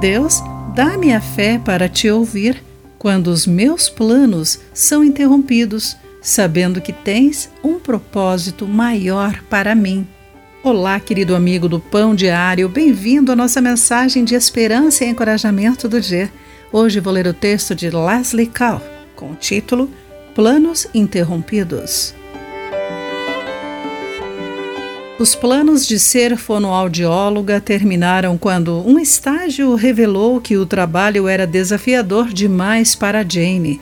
Deus, dá-me a fé para te ouvir quando os meus planos são interrompidos, sabendo que tens um propósito maior para mim. Olá, querido amigo do Pão Diário, bem-vindo à nossa mensagem de esperança e encorajamento do dia. Hoje vou ler o texto de Leslie Kahl, com o título Planos Interrompidos. Os planos de ser fonoaudióloga terminaram quando um estágio revelou que o trabalho era desafiador demais para Jane.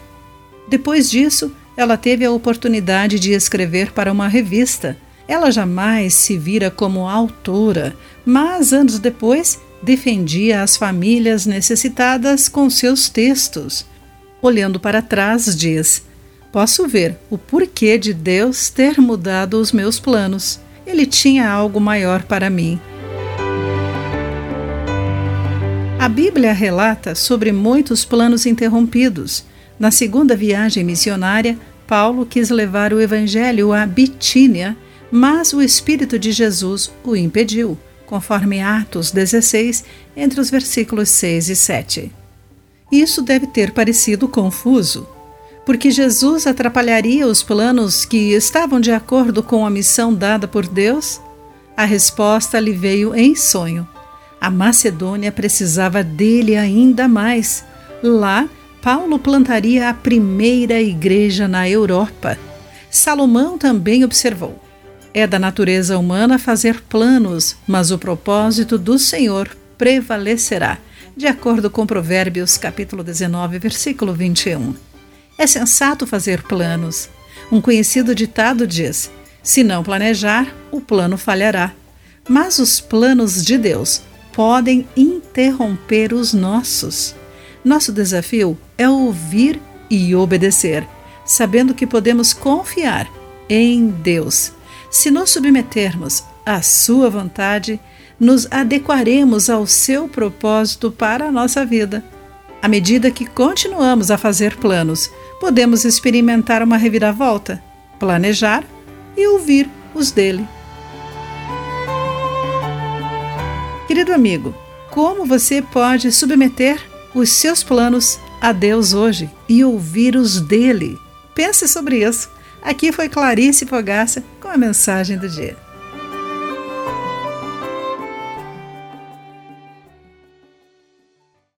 Depois disso, ela teve a oportunidade de escrever para uma revista. Ela jamais se vira como autora, mas anos depois defendia as famílias necessitadas com seus textos. Olhando para trás, diz: Posso ver o porquê de Deus ter mudado os meus planos ele tinha algo maior para mim. A Bíblia relata sobre muitos planos interrompidos. Na segunda viagem missionária, Paulo quis levar o evangelho à Bitínia, mas o Espírito de Jesus o impediu, conforme Atos 16, entre os versículos 6 e 7. Isso deve ter parecido confuso porque Jesus atrapalharia os planos que estavam de acordo com a missão dada por Deus? A resposta lhe veio em sonho. A Macedônia precisava dele ainda mais. Lá, Paulo plantaria a primeira igreja na Europa. Salomão também observou: é da natureza humana fazer planos, mas o propósito do Senhor prevalecerá, de acordo com Provérbios capítulo 19, versículo 21. É sensato fazer planos. Um conhecido ditado diz: se não planejar, o plano falhará. Mas os planos de Deus podem interromper os nossos. Nosso desafio é ouvir e obedecer, sabendo que podemos confiar em Deus. Se nos submetermos à Sua vontade, nos adequaremos ao seu propósito para a nossa vida. À medida que continuamos a fazer planos, podemos experimentar uma reviravolta, planejar e ouvir os dele. Querido amigo, como você pode submeter os seus planos a Deus hoje e ouvir os dele? Pense sobre isso. Aqui foi Clarice Fogaça com a mensagem do dia.